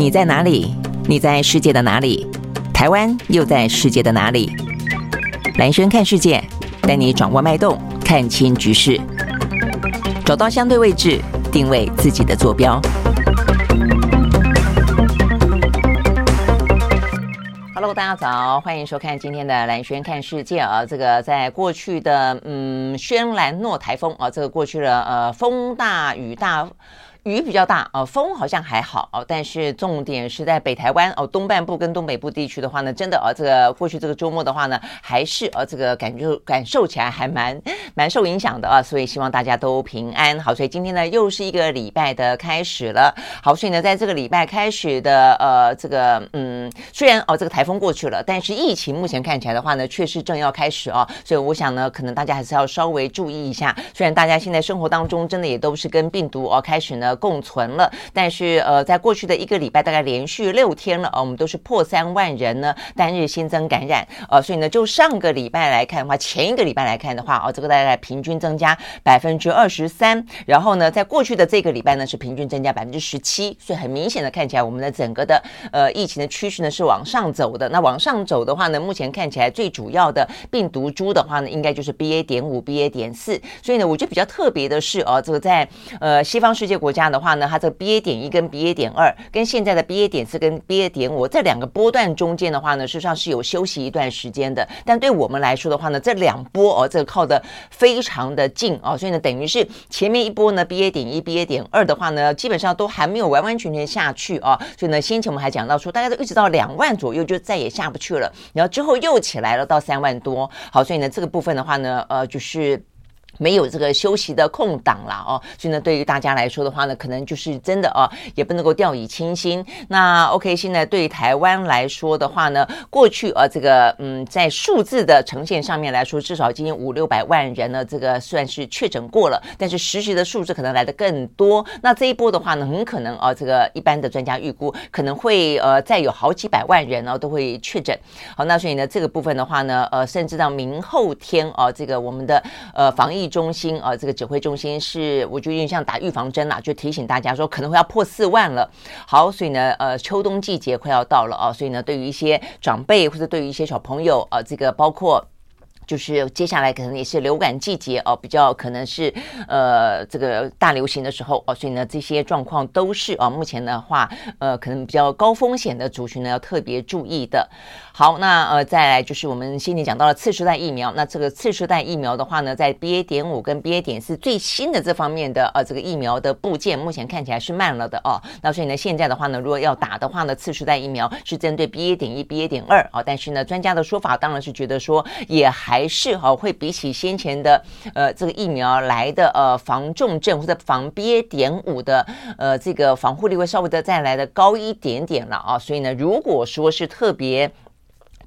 你在哪里？你在世界的哪里？台湾又在世界的哪里？兰萱看世界，带你掌握脉动，看清局势，找到相对位置，定位自己的坐标。Hello，大家早，欢迎收看今天的兰萱看世界啊。这个在过去的嗯轩岚诺台风啊，这个过去了呃风大雨大。雨比较大哦，风好像还好哦，但是重点是在北台湾哦，东半部跟东北部地区的话呢，真的哦，这个过去这个周末的话呢，还是哦，这个感觉 感受起来还蛮蛮受影响的啊，所以希望大家都平安。好，所以今天呢又是一个礼拜的开始了。好，所以呢在这个礼拜开始的呃这个嗯，虽然哦这个台风过去了，但是疫情目前看起来的话呢，确实正要开始哦，所以我想呢，可能大家还是要稍微注意一下。虽然大家现在生活当中真的也都是跟病毒哦开始呢。共存了，但是呃，在过去的一个礼拜，大概连续六天了，呃，我们都是破三万人呢单日新增感染，呃，所以呢，就上个礼拜来看的话，前一个礼拜来看的话，哦，这个大概平均增加百分之二十三，然后呢，在过去的这个礼拜呢，是平均增加百分之十七，所以很明显的看起来，我们的整个的呃疫情的趋势呢是往上走的。那往上走的话呢，目前看起来最主要的病毒株的话呢，应该就是 BA 点五、BA 点四，所以呢，我觉得比较特别的是，哦，这个在呃西方世界国家的话呢，它这个 BA 点一跟 BA 点二跟现在的 BA 点四跟 BA 点五这两个波段中间的话呢，事实上是有休息一段时间的。但对我们来说的话呢，这两波哦，这个靠得非常的近哦，所以呢，等于是前面一波呢 BA 点一、BA 点二的话呢，基本上都还没有完完全全下去哦。所以呢，先前我们还讲到说，大家都一直到两万左右就再也下不去了，然后之后又起来了到三万多。好，所以呢，这个部分的话呢，呃，就是。没有这个休息的空档了哦，所以呢，对于大家来说的话呢，可能就是真的哦，也不能够掉以轻心。那 OK，现在对于台湾来说的话呢，过去呃这个嗯，在数字的呈现上面来说，至少今天五六百万人呢，这个算是确诊过了，但是实时的数字可能来的更多。那这一波的话呢，很可能啊，这个一般的专家预估可能会呃再有好几百万人呢都会确诊。好，那所以呢，这个部分的话呢，呃，甚至到明后天啊，这个我们的呃防疫。中心啊，这个指挥中心是我觉得有点像打预防针啦，就提醒大家说可能会要破四万了。好，所以呢，呃，秋冬季节快要到了啊，所以呢，对于一些长辈或者对于一些小朋友啊，这个包括。就是接下来可能也是流感季节哦，比较可能是呃这个大流行的时候哦，所以呢这些状况都是啊目前的话呃可能比较高风险的族群呢要特别注意的。好，那呃再来就是我们先前讲到了次世代疫苗，那这个次世代疫苗的话呢，在 BA 点五跟 BA 点四最新的这方面的呃这个疫苗的部件，目前看起来是慢了的哦。那所以呢现在的话呢，如果要打的话呢，次世代疫苗是针对 BA 点一、BA 点二啊，但是呢专家的说法当然是觉得说也还。是哈会比起先前的呃这个疫苗来的呃防重症或者防 BA 点五的呃这个防护力会稍微的再来的高一点点了啊，所以呢，如果说是特别。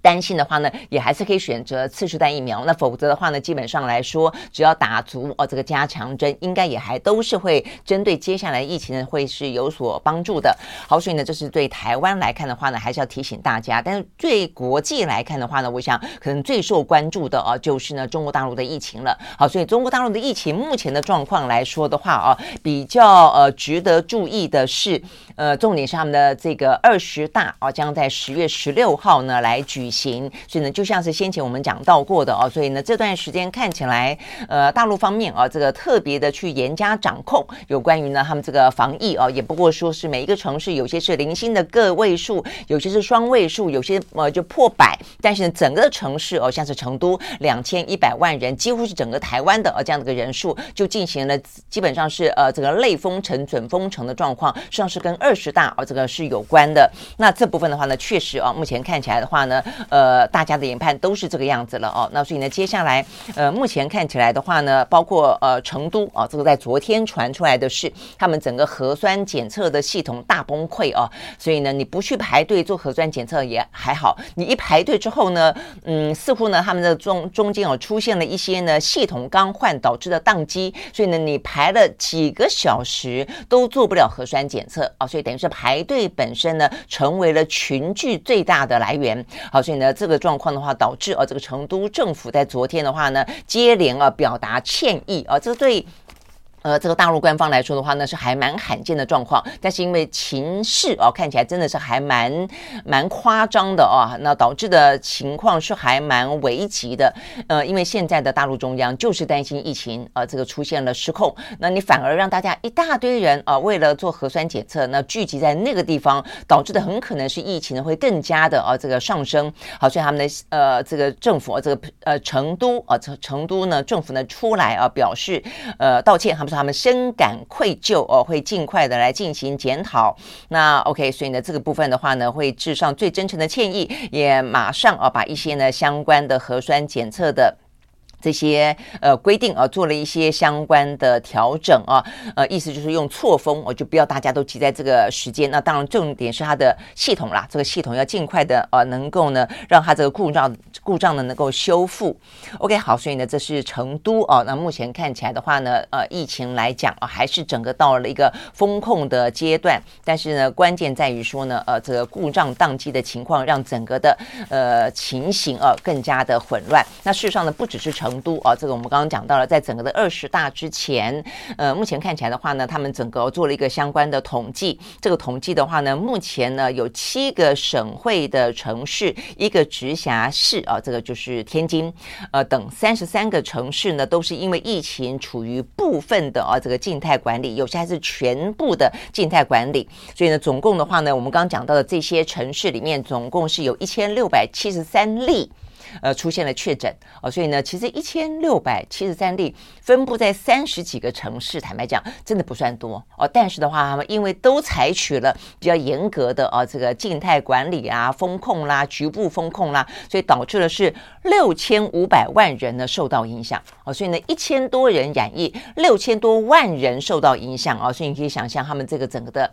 担心的话呢，也还是可以选择次世代疫苗。那否则的话呢，基本上来说，只要打足哦这个加强针，应该也还都是会针对接下来疫情呢会是有所帮助的。好，所以呢，这是对台湾来看的话呢，还是要提醒大家。但是对国际来看的话呢，我想可能最受关注的哦，就是呢中国大陆的疫情了。好，所以中国大陆的疫情目前的状况来说的话啊，比较呃值得注意的是，呃，重点是他们的这个二十大啊，将在十月十六号呢来举。行，所以呢，就像是先前我们讲到过的哦，所以呢，这段时间看起来，呃，大陆方面啊，这个特别的去严加掌控有关于呢他们这个防疫啊，也不过说是每一个城市有些是零星的个位数，有些是双位数，有些呃就破百，但是呢，整个城市哦，像是成都两千一百万人，几乎是整个台湾的呃这样的一个人数，就进行了基本上是呃这个类封城、准封城的状况，实际上是跟二十大啊这个是有关的。那这部分的话呢，确实啊，目前看起来的话呢。呃，大家的研判都是这个样子了哦。那所以呢，接下来呃，目前看起来的话呢，包括呃成都啊，这个在昨天传出来的是他们整个核酸检测的系统大崩溃哦。所以呢，你不去排队做核酸检测也还好，你一排队之后呢，嗯，似乎呢他们的中中间哦出现了一些呢系统刚换导致的宕机，所以呢你排了几个小时都做不了核酸检测啊，所以等于是排队本身呢成为了群聚最大的来源。好，所以。呢，这个状况的话，导致啊，这个成都政府在昨天的话呢，接连啊表达歉意啊，这对呃，这个大陆官方来说的话呢，是还蛮罕见的状况，但是因为情势哦，看起来真的是还蛮蛮夸张的哦，那导致的情况是还蛮危急的。呃，因为现在的大陆中央就是担心疫情呃，这个出现了失控，那你反而让大家一大堆人啊、为了做核酸检测，那聚集在那个地方，导致的很可能是疫情呢会更加的啊、呃，这个上升。好，所以他们的呃这个政府这个呃成都啊成、成都呢政府呢出来啊表示呃道歉，他们。他们深感愧疚哦，会尽快的来进行检讨。那 OK，所以呢，这个部分的话呢，会致上最真诚的歉意，也马上啊把一些呢相关的核酸检测的。这些呃规定啊，做了一些相关的调整啊，呃，意思就是用错峰，我就不要大家都挤在这个时间。那当然，重点是它的系统啦，这个系统要尽快的呃，能够呢，让它这个故障故障呢能够修复。OK，好，所以呢，这是成都哦。那目前看起来的话呢，呃，疫情来讲啊，还是整个到了一个风控的阶段。但是呢，关键在于说呢，呃，这个故障宕机的情况，让整个的呃情形啊更加的混乱。那事实上呢，不只是成。成都啊，这个我们刚刚讲到了，在整个的二十大之前，呃，目前看起来的话呢，他们整个做了一个相关的统计。这个统计的话呢，目前呢有七个省会的城市，一个直辖市啊，这个就是天津，呃，等三十三个城市呢，都是因为疫情处于部分的啊这个静态管理，有些还是全部的静态管理。所以呢，总共的话呢，我们刚刚讲到的这些城市里面，总共是有一千六百七十三例。呃，出现了确诊哦，所以呢，其实一千六百七十三例分布在三十几个城市，坦白讲，真的不算多哦。但是的话，他们因为都采取了比较严格的哦，这个静态管理啊、风控啦、局部风控啦，所以导致的是六千五百万人呢受到影响哦。所以呢，一千多人染疫，六千多万人受到影响哦。所以你可以想象他们这个整个的。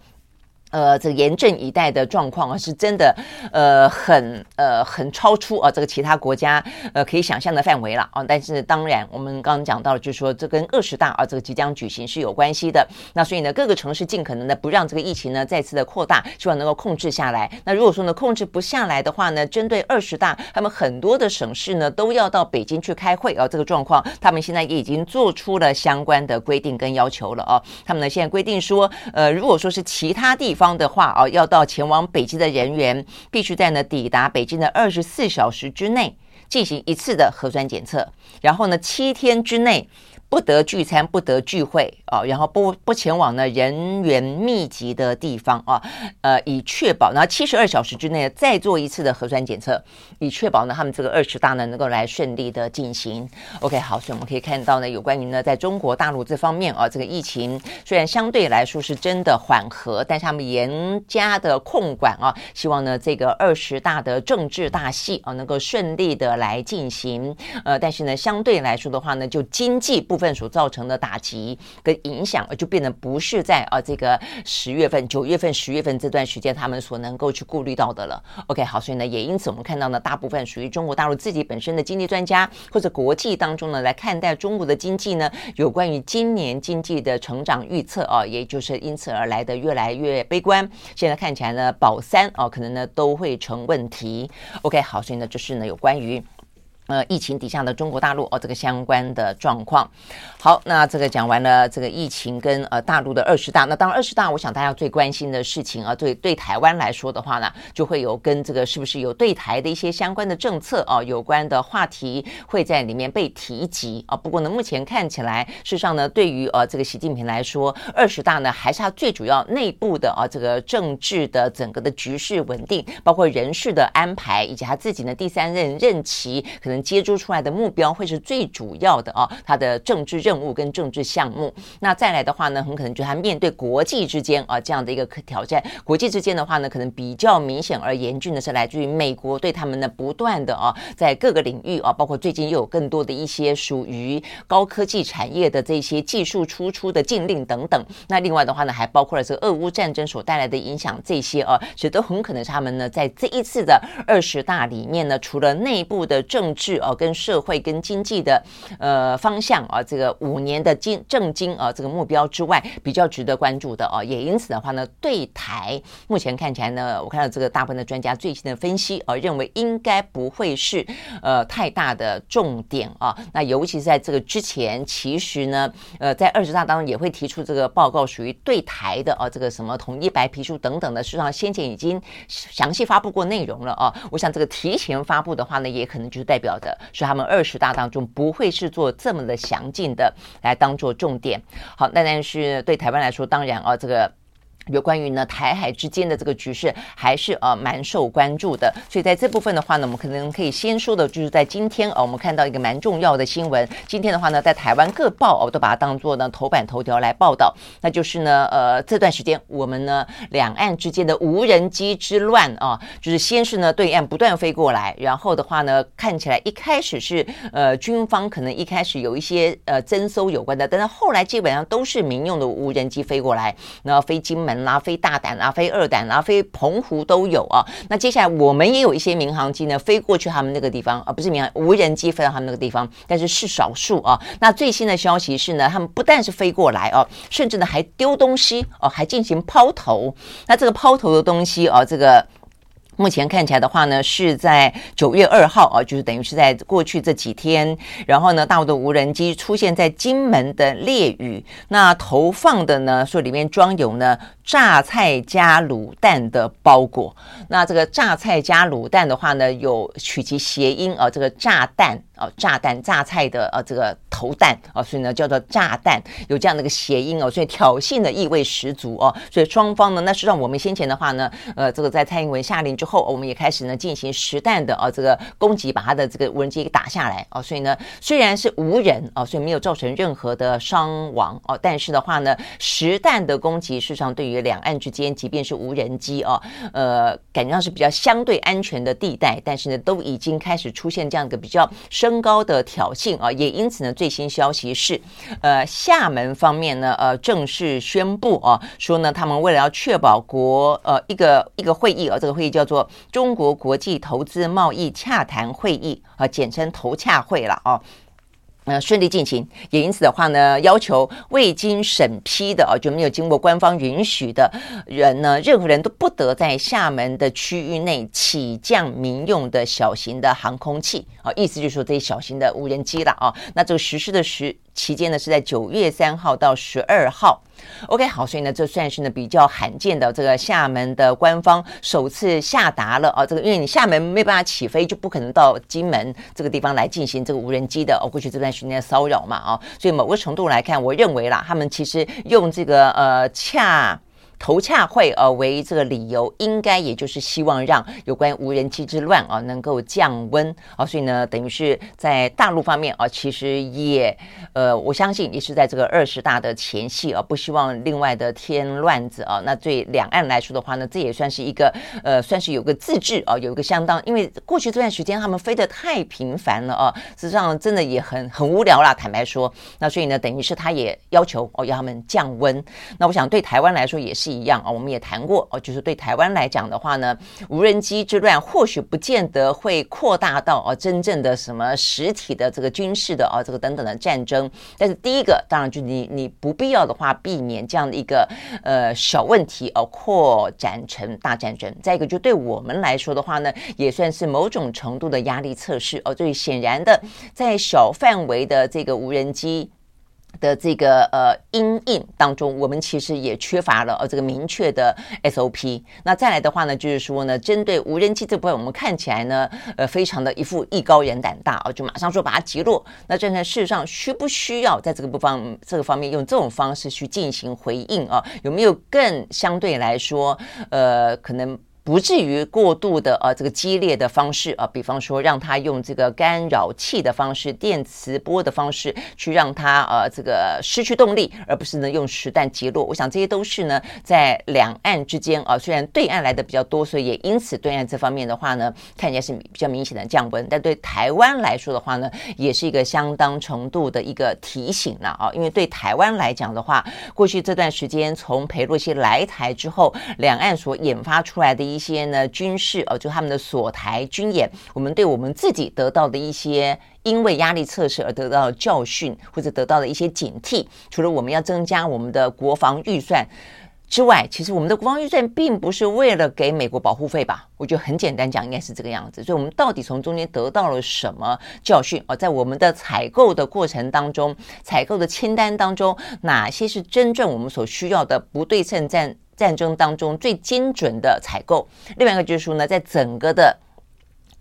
呃，这个严阵以待的状况啊，是真的，呃，很呃很超出啊这个其他国家呃可以想象的范围了啊。但是当然，我们刚刚讲到了，就是说这跟二十大啊这个即将举行是有关系的。那所以呢，各个城市尽可能的不让这个疫情呢再次的扩大，希望能够控制下来。那如果说呢控制不下来的话呢，针对二十大，他们很多的省市呢都要到北京去开会啊。这个状况，他们现在也已经做出了相关的规定跟要求了啊。他们呢现在规定说，呃，如果说是其他地方。方的话啊，要到前往北京的人员，必须在呢抵达北京的二十四小时之内进行一次的核酸检测，然后呢七天之内。不得聚餐，不得聚会啊，然后不不前往呢人员密集的地方啊，呃，以确保然后七十二小时之内再做一次的核酸检测，以确保呢他们这个二十大呢能够来顺利的进行。OK，好，所以我们可以看到呢，有关于呢在中国大陆这方面啊，这个疫情虽然相对来说是真的缓和，但是他们严加的控管啊，希望呢这个二十大的政治大戏啊能够顺利的来进行。呃，但是呢相对来说的话呢，就经济部份所造成的打击跟影响，就变得不是在啊这个十月份、九月份、十月份这段时间他们所能够去顾虑到的了。OK，好，所以呢，也因此我们看到呢，大部分属于中国大陆自己本身的经济专家或者国际当中呢来看待中国的经济呢，有关于今年经济的成长预测啊，也就是因此而来的越来越悲观。现在看起来呢，保三啊可能呢都会成问题。OK，好，所以呢，就是呢有关于。呃，疫情底下的中国大陆哦，这个相关的状况。好，那这个讲完了这个疫情跟呃大陆的二十大，那当然二十大，我想大家最关心的事情啊，对对台湾来说的话呢，就会有跟这个是不是有对台的一些相关的政策啊有关的话题会在里面被提及啊。不过呢，目前看起来，事实上呢，对于呃这个习近平来说，二十大呢还是他最主要内部的啊这个政治的整个的局势稳定，包括人事的安排，以及他自己呢第三任任期可能。接触出来的目标会是最主要的啊，他的政治任务跟政治项目。那再来的话呢，很可能就他面对国际之间啊这样的一个挑战。国际之间的话呢，可能比较明显而严峻的是来自于美国对他们的不断的啊，在各个领域啊，包括最近又有更多的一些属于高科技产业的这些技术输出的禁令等等。那另外的话呢，还包括了这个俄乌战争所带来的影响，这些啊，其实都很可能是他们呢在这一次的二十大里面呢，除了内部的政治。啊，跟社会跟经济的呃方向啊，这个五年的经正经啊这个目标之外，比较值得关注的啊，也因此的话呢，对台目前看起来呢，我看到这个大部分的专家最新的分析啊，认为应该不会是呃太大的重点啊。那尤其是在这个之前，其实呢，呃，在二十大当中也会提出这个报告属于对台的啊，这个什么统一白皮书等等的，实际上先前已经详细发布过内容了啊。我想这个提前发布的话呢，也可能就是代表的是他们二十大当中不会是做这么的详尽的来当做重点。好，那但是对台湾来说，当然啊，这个。有关于呢台海之间的这个局势还是呃蛮受关注的，所以在这部分的话呢，我们可能可以先说的就是在今天哦，我们看到一个蛮重要的新闻。今天的话呢，在台湾各报哦都把它当做呢头版头条来报道，那就是呢呃这段时间我们呢两岸之间的无人机之乱啊，就是先是呢对岸不断飞过来，然后的话呢看起来一开始是呃军方可能一开始有一些呃征收有关的，但是后来基本上都是民用的无人机飞过来，那飞金门。啦，飞大胆啦，飞二胆啦，飞澎湖都有啊。那接下来我们也有一些民航机呢，飞过去他们那个地方，而不是民航无人机飞到他们那个地方，但是是少数啊。那最新的消息是呢，他们不但是飞过来哦，甚至呢还丢东西哦，还进行抛投。那这个抛投的东西哦，这个。目前看起来的话呢，是在九月二号啊，就是等于是在过去这几天，然后呢，大陆的无人机出现在金门的烈屿，那投放的呢，说里面装有呢榨菜加卤蛋的包裹。那这个榨菜加卤蛋的话呢，有取其谐音啊，这个炸弹。哦，炸弹榨菜的呃，这个投弹哦，所以呢叫做炸弹，有这样的一个谐音哦，所以挑衅的意味十足哦，所以双方呢，那实际上我们先前的话呢，呃，这个在蔡英文下令之后，我们也开始呢进行实弹的啊，这个攻击，把他的这个无人机给打下来哦，所以呢虽然是无人哦，所以没有造成任何的伤亡哦，但是的话呢，实弹的攻击事实上对于两岸之间，即便是无人机哦，呃，感觉上是比较相对安全的地带，但是呢，都已经开始出现这样一个比较深。升高的挑衅啊，也因此呢，最新消息是，呃，厦门方面呢，呃，正式宣布啊，说呢，他们为了要确保国呃一个一个会议啊，这个会议叫做中国国际投资贸易洽谈会议啊，简称投洽会了啊。呃，顺利进行，也因此的话呢，要求未经审批的啊，就没有经过官方允许的人呢，任何人都不得在厦门的区域内起降民用的小型的航空器啊，意思就是说这些小型的无人机了啊。那这个实施的时期间呢，是在九月三号到十二号。OK，好，所以呢，这算是呢比较罕见的这个厦门的官方首次下达了啊，这个因为你厦门没办法起飞，就不可能到金门这个地方来进行这个无人机的哦，过去这段时间的骚扰嘛啊，所以某个程度来看，我认为啦，他们其实用这个呃恰。投洽会呃为这个理由，应该也就是希望让有关无人机之乱啊能够降温啊，所以呢，等于是在大陆方面啊，其实也呃，我相信也是在这个二十大的前夕啊，不希望另外的添乱子啊。那对两岸来说的话呢，这也算是一个呃，算是有个自治啊，有一个相当，因为过去这段时间他们飞得太频繁了啊，实际上真的也很很无聊啦，坦白说。那所以呢，等于是他也要求哦，要他们降温。那我想对台湾来说也是。一样啊，我们也谈过哦，就是对台湾来讲的话呢，无人机之乱或许不见得会扩大到哦真正的什么实体的这个军事的啊这个等等的战争，但是第一个当然就你你不必要的话避免这样的一个呃小问题哦扩展成大战争，再一个就对我们来说的话呢，也算是某种程度的压力测试哦，最显然的在小范围的这个无人机。的这个呃阴影当中，我们其实也缺乏了呃这个明确的 SOP。那再来的话呢，就是说呢，针对无人机这部分，我们看起来呢，呃，非常的一副艺高人胆大啊，就马上说把它击落。那站在事实上需不需要在这个部分这个方面用这种方式去进行回应啊？有没有更相对来说呃可能？不至于过度的呃这个激烈的方式啊，比方说让他用这个干扰器的方式、电磁波的方式去让他呃这个失去动力，而不是呢用实弹击落。我想这些都是呢在两岸之间啊，虽然对岸来的比较多，所以也因此对岸这方面的话呢，看起来是比较明显的降温。但对台湾来说的话呢，也是一个相当程度的一个提醒了啊，因为对台湾来讲的话，过去这段时间从裴洛西来台之后，两岸所引发出来的。一些呢军事哦，就他们的锁台军演，我们对我们自己得到的一些因为压力测试而得到的教训，或者得到的一些警惕，除了我们要增加我们的国防预算。之外，其实我们的国防预算并不是为了给美国保护费吧？我觉得很简单讲，应该是这个样子。所以，我们到底从中间得到了什么教训？哦，在我们的采购的过程当中，采购的清单当中，哪些是真正我们所需要的不对称战战争当中最精准的采购？另外一个就是说呢，在整个的。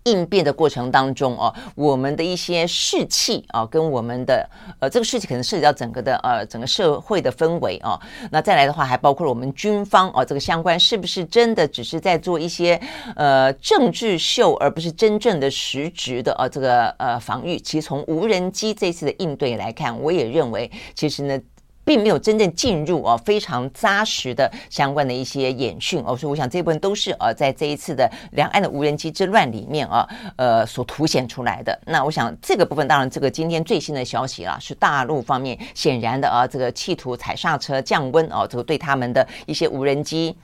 应变的过程当中哦，我们的一些士气啊，跟我们的呃这个士气可能涉及到整个的呃整个社会的氛围啊。那再来的话，还包括了我们军方哦，这个相关是不是真的只是在做一些呃政治秀，而不是真正的实质的啊这个呃防御？其实从无人机这次的应对来看，我也认为其实呢。并没有真正进入啊，非常扎实的相关的一些演训哦，所以我想这部分都是呃在这一次的两岸的无人机之乱里面啊，呃所凸显出来的。那我想这个部分，当然这个今天最新的消息啦，是大陆方面显然的啊，这个企图踩刹车降温哦，这个对他们的一些无人机。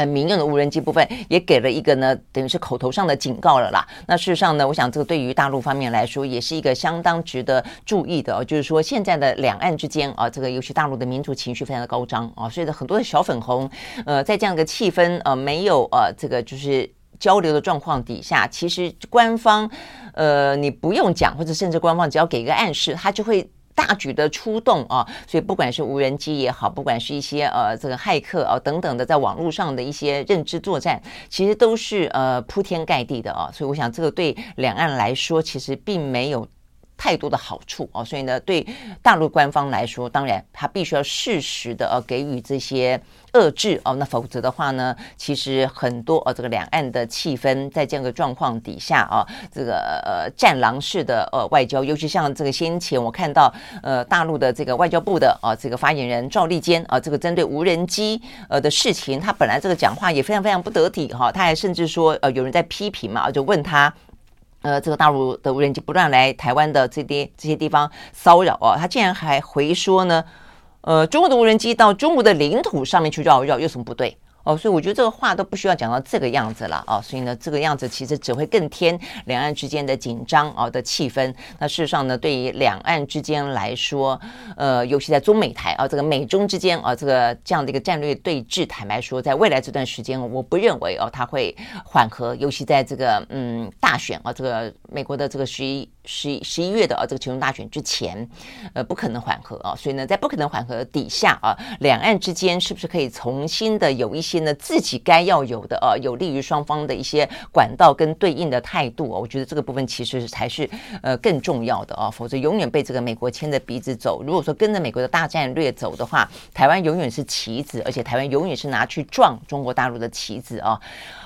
呃，民用的无人机部分也给了一个呢，等于是口头上的警告了啦。那事实上呢，我想这个对于大陆方面来说，也是一个相当值得注意的哦。就是说，现在的两岸之间啊，这个尤其大陆的民族情绪非常的高涨啊，所以很多的小粉红，呃，在这样的气氛呃没有呃这个就是交流的状况底下，其实官方呃你不用讲，或者甚至官方只要给一个暗示，他就会。大举的出动啊，所以不管是无人机也好，不管是一些呃这个骇客啊等等的，在网络上的一些认知作战，其实都是呃铺天盖地的啊。所以我想这个对两岸来说，其实并没有太多的好处哦。所以呢，对大陆官方来说，当然他必须要适时的呃给予这些。遏制哦，那否则的话呢，其实很多呃、这个两岸的气氛在这样的状况底下啊，这个呃战狼式的呃外交，尤其像这个先前我看到呃大陆的这个外交部的啊这个发言人赵立坚啊，这个针对无人机呃的事情，他本来这个讲话也非常非常不得体哈、他还甚至说呃有人在批评嘛，就问他呃这个大陆的无人机不断来台湾的这些这些地方骚扰啊，他竟然还回说呢。呃，中国的无人机到中国的领土上面去绕一绕，有什么不对？哦，所以我觉得这个话都不需要讲到这个样子了哦，所以呢，这个样子其实只会更添两岸之间的紧张哦的气氛。那事实上呢，对于两岸之间来说，呃，尤其在中美台啊，这个美中之间啊，这个这样的一个战略对峙，坦白说，在未来这段时间，我不认为哦，它会缓和。尤其在这个嗯大选啊，这个美国的这个十一十一十一月的啊这个其中大选之前，呃，不可能缓和啊。所以呢，在不可能缓和底下啊，两岸之间是不是可以重新的有一些？呢，自己该要有的呃，有利于双方的一些管道跟对应的态度，我觉得这个部分其实才是呃更重要的啊，否则永远被这个美国牵着鼻子走。如果说跟着美国的大战略走的话，台湾永远是棋子，而且台湾永远是拿去撞中国大陆的棋子啊。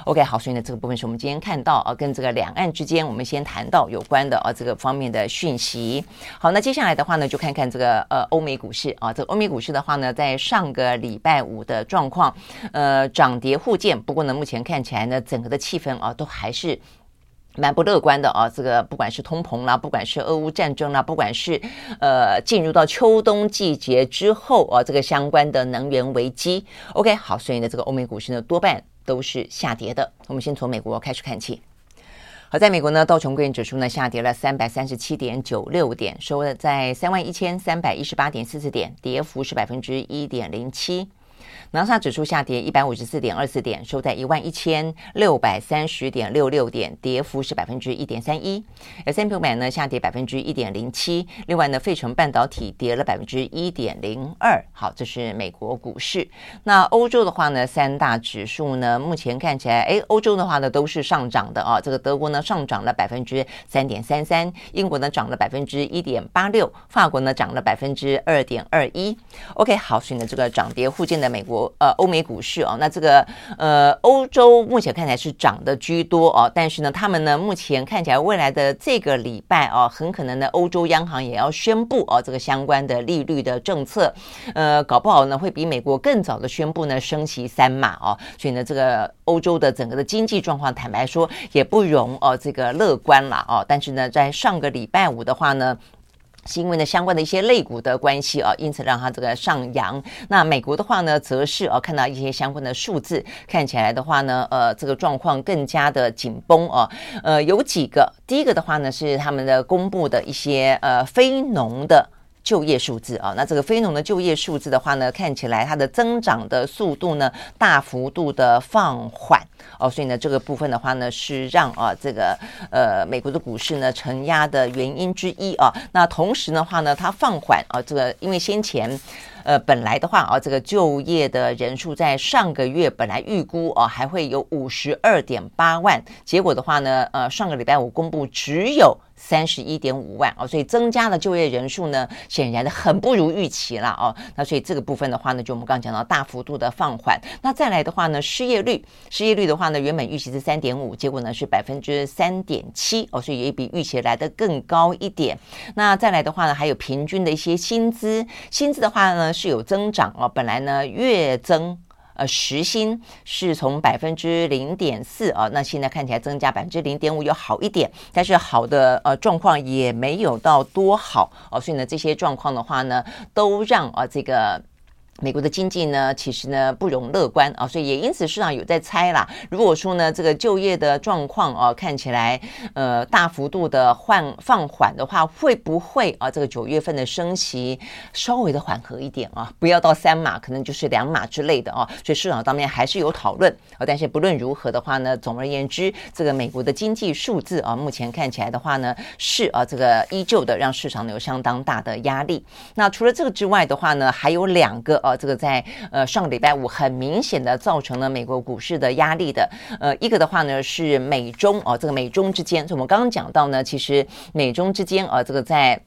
OK，好，所以呢，这个部分是我们今天看到啊，跟这个两岸之间，我们先谈到有关的啊这个方面的讯息。好，那接下来的话呢，就看看这个呃欧美股市啊，这个欧美股市的话呢，在上个礼拜五的状况，呃。涨跌互见，不过呢，目前看起来呢，整个的气氛啊，都还是 蛮不乐观的啊。这个不管是通膨啦，不管是俄乌战争啦，不管是呃进入到秋冬季节之后啊，这个相关的能源危机。OK，好，所以呢，这个欧美股市呢，多半都是下跌的。我们先从美国开始看起。好，在美国呢，道琼工业指数呢下跌了三百三十七点九六点，收在三万一千三百一十八点四四点，跌幅是百分之一点零七。纳斯达克指数下跌一百五十四点二四点，收在一万一千六百三十点六六点，跌幅是百分之一点三一。S&P 五百呢下跌百分之一点零七。另外呢，费城半导体跌了百分之一点零二。好，这是美国股市。那欧洲的话呢，三大指数呢，目前看起来，哎，欧洲的话呢都是上涨的啊。这个德国呢上涨了百分之三点三三，英国呢涨了百分之一点八六，法国呢涨了百分之二点二一。OK，好，所以呢，这个涨跌互见的美国。呃，欧美股市哦，那这个呃，欧洲目前看起来是涨的居多哦，但是呢，他们呢目前看起来未来的这个礼拜哦，很可能呢，欧洲央行也要宣布哦，这个相关的利率的政策，呃，搞不好呢会比美国更早的宣布呢升息三码哦，所以呢，这个欧洲的整个的经济状况，坦白说也不容哦这个乐观了哦，但是呢，在上个礼拜五的话呢。是因为呢相关的一些类股的关系啊，因此让它这个上扬。那美国的话呢，则是啊看到一些相关的数字，看起来的话呢，呃，这个状况更加的紧绷啊。呃，有几个，第一个的话呢是他们的公布的一些呃非农的。就业数字啊，那这个非农的就业数字的话呢，看起来它的增长的速度呢大幅度的放缓哦，所以呢这个部分的话呢是让啊这个呃美国的股市呢承压的原因之一啊。那同时的话呢，它放缓啊，这个因为先前。呃，本来的话啊，这个就业的人数在上个月本来预估啊还会有五十二点八万，结果的话呢，呃，上个礼拜五公布只有三十一点五万哦，所以增加的就业人数呢，显然的很不如预期了哦。那所以这个部分的话呢，就我们刚刚讲到大幅度的放缓。那再来的话呢，失业率，失业率的话呢，原本预期是三点五，结果呢是百分之三点七哦，所以也比预期来的更高一点。那再来的话呢，还有平均的一些薪资，薪资的话呢。是有增长哦，本来呢月增呃时薪是从百分之零点四啊，那现在看起来增加百分之零点五，有好一点，但是好的呃状况也没有到多好哦，所以呢这些状况的话呢，都让啊这个。美国的经济呢，其实呢不容乐观啊，所以也因此市场有在猜啦。如果说呢这个就业的状况啊看起来呃大幅度的换放缓的话，会不会啊这个九月份的升息稍微的缓和一点啊？不要到三码，可能就是两码之类的啊。所以市场当面还是有讨论啊。但是不论如何的话呢，总而言之，这个美国的经济数字啊，目前看起来的话呢是啊这个依旧的让市场有相当大的压力。那除了这个之外的话呢，还有两个。呃，这个在呃上个礼拜五很明显的造成了美国股市的压力的，呃，一个的话呢是美中哦，这个美中之间，就我们刚刚讲到呢，其实美中之间啊，这个在。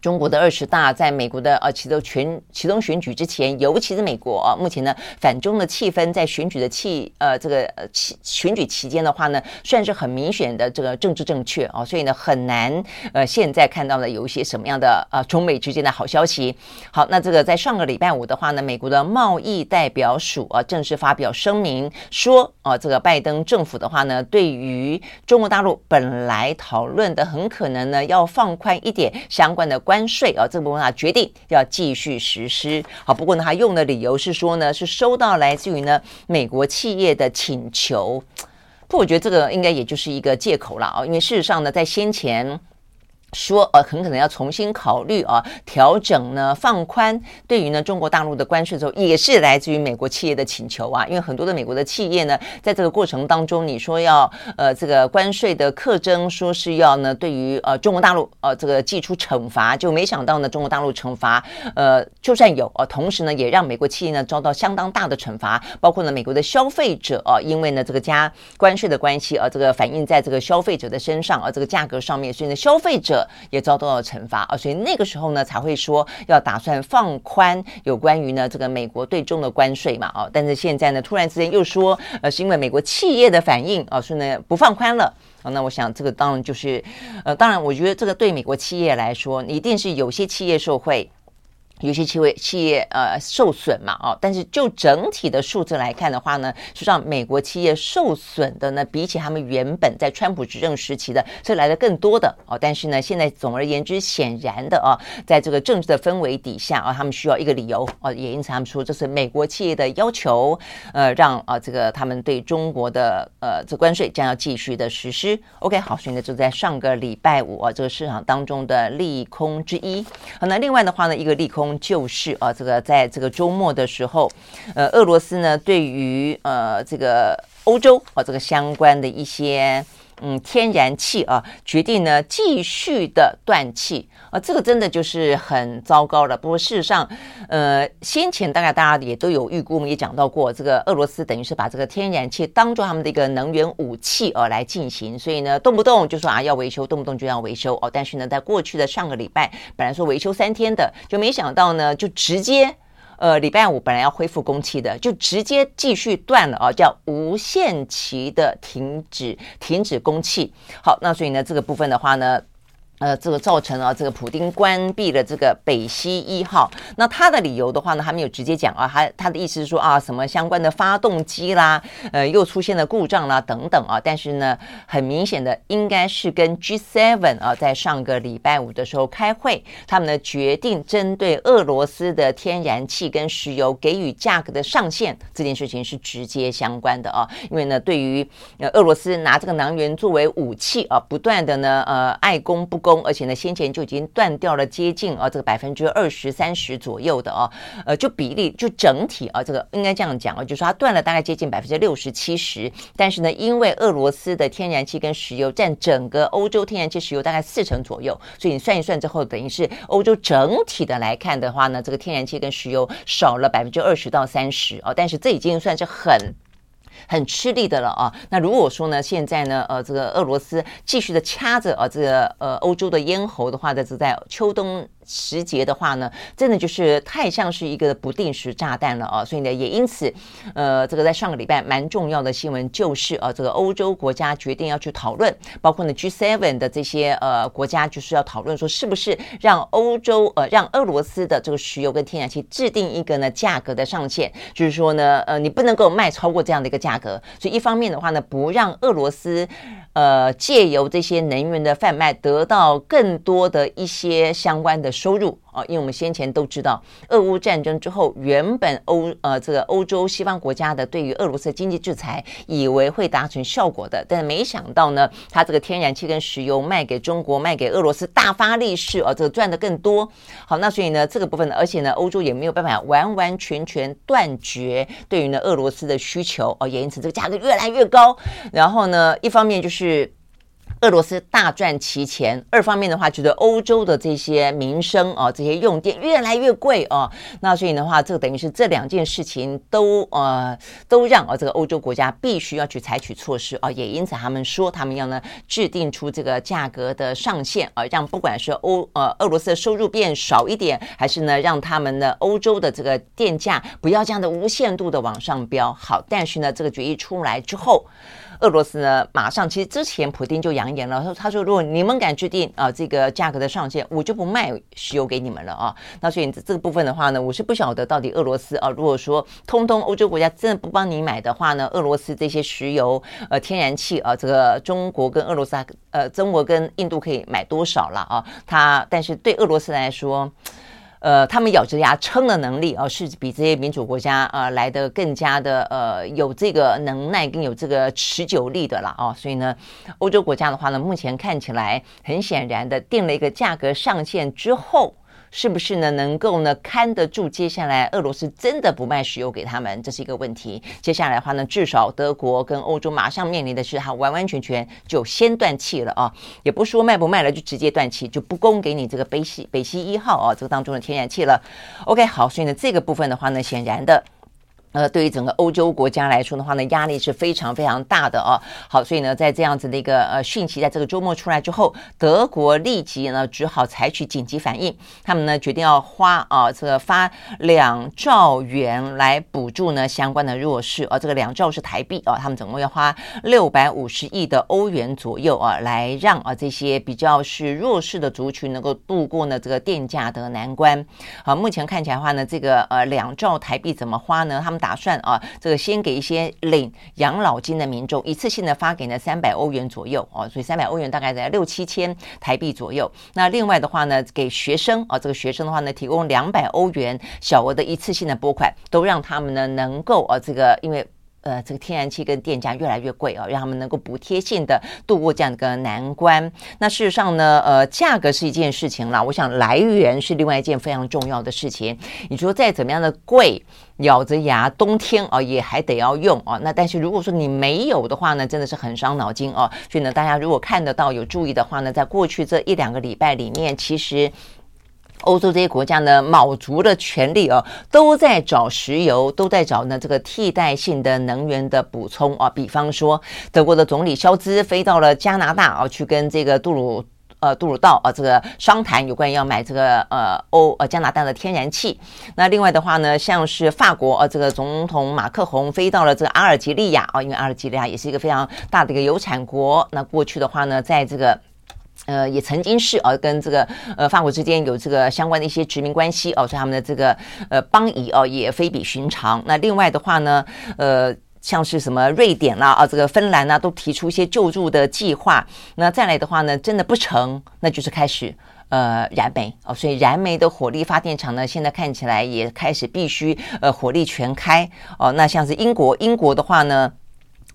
中国的二十大在美国的呃启动全启动选举之前，尤其是美国啊，目前呢反中的气氛在选举的气呃这个呃期选举期间的话呢，算是很明显的这个政治正确啊，所以呢很难呃现在看到了有一些什么样的呃中美之间的好消息。好，那这个在上个礼拜五的话呢，美国的贸易代表署啊正式发表声明说啊，这个拜登政府的话呢，对于中国大陆本来讨论的很可能呢要放宽一点相关的。关税啊，这部分啊决定要继续实施。好，不过呢，他用的理由是说呢，是收到来自于呢美国企业的请求。不过我觉得这个应该也就是一个借口了啊，因为事实上呢，在先前。说呃，很可能要重新考虑啊，调整呢，放宽对于呢中国大陆的关税的时候，也是来自于美国企业的请求啊。因为很多的美国的企业呢，在这个过程当中，你说要呃这个关税的课征，说是要呢对于呃中国大陆呃这个寄出惩罚，就没想到呢中国大陆惩罚呃就算有呃，同时呢也让美国企业呢遭到相当大的惩罚，包括呢美国的消费者啊，因为呢这个加关税的关系啊，这个反映在这个消费者的身上啊，这个价格上面，所以呢消费者。也遭到了惩罚啊，所以那个时候呢才会说要打算放宽有关于呢这个美国对中的关税嘛啊，但是现在呢突然之间又说呃是因为美国企业的反应啊，所以呢不放宽了啊，那我想这个当然就是呃当然我觉得这个对美国企业来说一定是有些企业受惠。有些企业企业呃受损嘛，哦，但是就整体的数字来看的话呢，实际上美国企业受损的呢，比起他们原本在川普执政时期的是来的更多的哦。但是呢，现在总而言之，显然的啊，在这个政治的氛围底下啊，他们需要一个理由哦，也因此他们说这是美国企业的要求，呃，让啊这个他们对中国的呃这关税将要继续的实施。OK，好，所以呢就在上个礼拜五啊，这个市场当中的利空之一。好，那另外的话呢，一个利空。就是啊，这个在这个周末的时候，呃，俄罗斯呢对于呃这个欧洲啊这个相关的一些。嗯，天然气啊，决定呢继续的断气啊，这个真的就是很糟糕了。不过事实上，呃，先前大概大家也都有预估，我们也讲到过，这个俄罗斯等于是把这个天然气当做他们的一个能源武器而来进行，所以呢，动不动就说啊要维修，动不动就要维修哦。但是呢，在过去的上个礼拜，本来说维修三天的，就没想到呢，就直接。呃，礼拜五本来要恢复供气的，就直接继续断了啊，叫无限期的停止停止供气。好，那所以呢，这个部分的话呢。呃，这个造成了这个普丁关闭了这个北溪一号。那他的理由的话呢，还没有直接讲啊，他他的意思是说啊，什么相关的发动机啦，呃，又出现了故障啦等等啊。但是呢，很明显的应该是跟 G7 啊，在上个礼拜五的时候开会，他们呢决定针对俄罗斯的天然气跟石油给予价格的上限这件事情是直接相关的啊。因为呢，对于呃俄罗斯拿这个能源作为武器啊，不断的呢呃爱攻不。工而且呢，先前就已经断掉了接近啊这个百分之二十三十左右的啊，呃，就比例就整体啊，这个应该这样讲啊，就是说它断了大概接近百分之六十七十。但是呢，因为俄罗斯的天然气跟石油占整个欧洲天然气石油大概四成左右，所以你算一算之后，等于是欧洲整体的来看的话呢，这个天然气跟石油少了百分之二十到三十哦。但是这已经算是很。很吃力的了啊！那如果说呢，现在呢，呃，这个俄罗斯继续的掐着呃，这个呃欧洲的咽喉的话，呢是在秋冬。时节的话呢，真的就是太像是一个不定时炸弹了啊！所以呢，也因此，呃，这个在上个礼拜蛮重要的新闻就是啊，这个欧洲国家决定要去讨论，包括呢 G7 的这些呃国家，就是要讨论说，是不是让欧洲呃让俄罗斯的这个石油跟天然气制定一个呢价格的上限，就是说呢，呃，你不能够卖超过这样的一个价格。所以一方面的话呢，不让俄罗斯呃借由这些能源的贩卖得到更多的一些相关的。收入啊，因为我们先前都知道，俄乌战争之后，原本欧呃这个欧洲西方国家的对于俄罗斯经济制裁，以为会达成效果的，但是没想到呢，它这个天然气跟石油卖给中国、卖给俄罗斯大发利市啊，这个赚得更多。好，那所以呢，这个部分呢，而且呢，欧洲也没有办法完完全全断绝对于呢俄罗斯的需求哦，也因此这个价格越来越高。然后呢，一方面就是。俄罗斯大赚其钱，二方面的话，觉得欧洲的这些民生啊，这些用电越来越贵啊，那所以的话，这等于是这两件事情都呃都让啊这个欧洲国家必须要去采取措施啊，也因此他们说他们要呢制定出这个价格的上限啊，让不管是欧呃俄罗斯的收入变少一点，还是呢让他们的欧洲的这个电价不要这样的无限度的往上飙。好，但是呢这个决议出来之后。俄罗斯呢，马上其实之前普丁就扬言了，说他说如果你们敢制定啊这个价格的上限，我就不卖石油给你们了啊。那所以这个部分的话呢，我是不晓得到底俄罗斯啊，如果说通通欧洲国家真的不帮你买的话呢，俄罗斯这些石油呃天然气啊，这个中国跟俄罗斯呃中国跟印度可以买多少了啊？他但是对俄罗斯来说。呃，他们咬着牙撑的能力啊，是比这些民主国家呃来的更加的呃有这个能耐更有这个持久力的了啊。所以呢，欧洲国家的话呢，目前看起来很显然的定了一个价格上限之后。是不是呢？能够呢看得住？接下来俄罗斯真的不卖石油给他们，这是一个问题。接下来的话呢，至少德国跟欧洲马上面临的是，它完完全全就先断气了啊！也不说卖不卖了，就直接断气，就不供给你这个北西北西一号啊这个当中的天然气了。OK，好，所以呢这个部分的话呢，显然的。呃，对于整个欧洲国家来说的话呢，压力是非常非常大的哦。好，所以呢，在这样子的一个呃讯息，在这个周末出来之后，德国立即呢只好采取紧急反应，他们呢决定要花啊这个发两兆元来补助呢相关的弱势，啊，这个两兆是台币啊，他们总共要花六百五十亿的欧元左右啊，来让啊这些比较是弱势的族群能够度过呢这个电价的难关。好，目前看起来的话呢，这个呃两兆台币怎么花呢？他们打算啊，这个先给一些领养老金的民众一次性的发给呢三百欧元左右啊，所以三百欧元大概在六七千台币左右。那另外的话呢，给学生啊，这个学生的话呢，提供两百欧元小额的一次性的拨款，都让他们呢能够啊，这个因为。呃，这个天然气跟电价越来越贵啊，让他们能够补贴性的度过这样一个难关。那事实上呢，呃，价格是一件事情啦，我想来源是另外一件非常重要的事情。你说再怎么样的贵，咬着牙冬天啊也还得要用啊。那但是如果说你没有的话呢，真的是很伤脑筋啊。所以呢，大家如果看得到有注意的话呢，在过去这一两个礼拜里面，其实。欧洲这些国家呢，卯足了全力啊，都在找石油，都在找呢这个替代性的能源的补充啊。比方说，德国的总理肖兹飞到了加拿大啊，去跟这个杜鲁呃杜鲁道啊这个商谈有关于要买这个呃欧呃加拿大的天然气。那另外的话呢，像是法国啊这个总统马克宏飞到了这个阿尔及利亚啊，因为阿尔及利亚也是一个非常大的一个油产国。那过去的话呢，在这个。呃，也曾经是呃跟这个呃法国之间有这个相关的一些殖民关系哦，所以他们的这个呃邦谊哦也非比寻常。那另外的话呢，呃，像是什么瑞典啦啊，这个芬兰呐，都提出一些救助的计划。那再来的话呢，真的不成，那就是开始呃燃煤哦，所以燃煤的火力发电厂呢，现在看起来也开始必须呃火力全开哦。那像是英国，英国的话呢，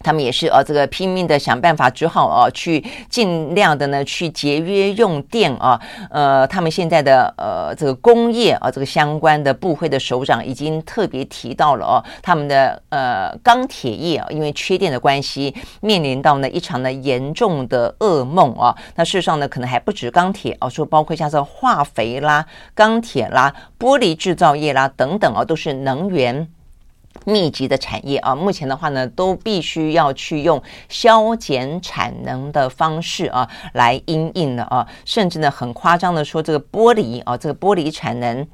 他们也是呃，这个拼命的想办法，只好哦，去尽量的呢，去节约用电啊。呃，他们现在的呃，这个工业啊，这个相关的部会的首长已经特别提到了哦，他们的呃钢铁业啊，因为缺电的关系，面临到呢一场呢严重的噩梦啊。那事实上呢，可能还不止钢铁啊，说包括像是化肥啦、钢铁啦、玻璃制造业啦等等啊，都是能源。密集的产业啊，目前的话呢，都必须要去用削减产能的方式啊来因应的啊，甚至呢很夸张的说，这个玻璃啊，这个玻璃产能